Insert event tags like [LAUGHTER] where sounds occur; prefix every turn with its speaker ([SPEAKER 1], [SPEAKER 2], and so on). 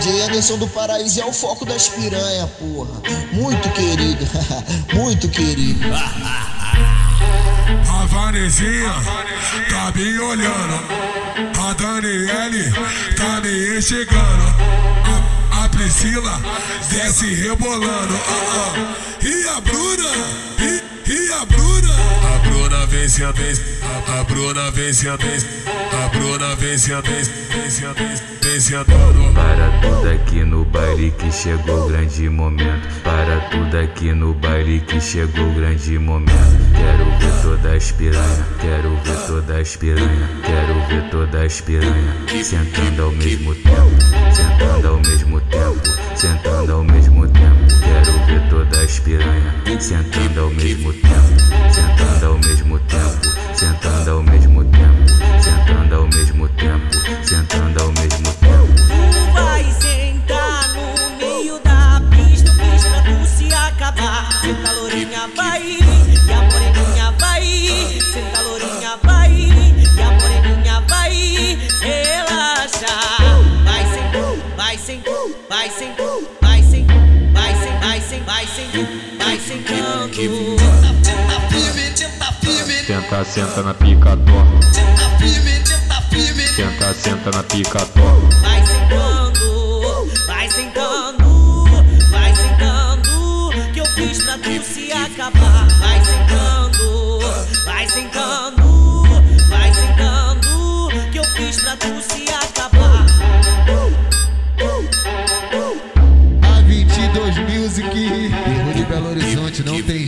[SPEAKER 1] DJ Anderson do Paraíso é o foco das piranha, porra. Muito querido, [LAUGHS] muito querido.
[SPEAKER 2] A Vanezinha tá me olhando. A Daniele tá me enxergando. A, a Priscila desce rebolando. Ah, ah. E a Bruna? E, e a Bruna? A Bruna vem se a vez. A, Bruna vem se a vez. A Bruna vem se a vez. Vem se a vez. Andando.
[SPEAKER 3] Para tudo aqui no baile que chegou o grande momento. Para tudo aqui no baile que chegou o grande momento. Quero ver toda as piranha, quero ver toda as piranha, quero ver toda as piranha. Sentando ao mesmo tempo, sentando ao mesmo tempo, sentando ao mesmo tempo. Quero ver toda as piranha, sentando ao mesmo tempo, vai sem, vai sem, vai sem, vai
[SPEAKER 4] sem, vai sem, vai sem Senta, senta na pica torta. Tá firme. Senta, senta na pica torta. Vai sentando, vai sentando, vai sentando, que eu fiz pra tu se acabar. Vai sentando, vai sem vai sentando,
[SPEAKER 1] que eu fiz
[SPEAKER 3] pra tu se acabar. Ponte
[SPEAKER 4] não tem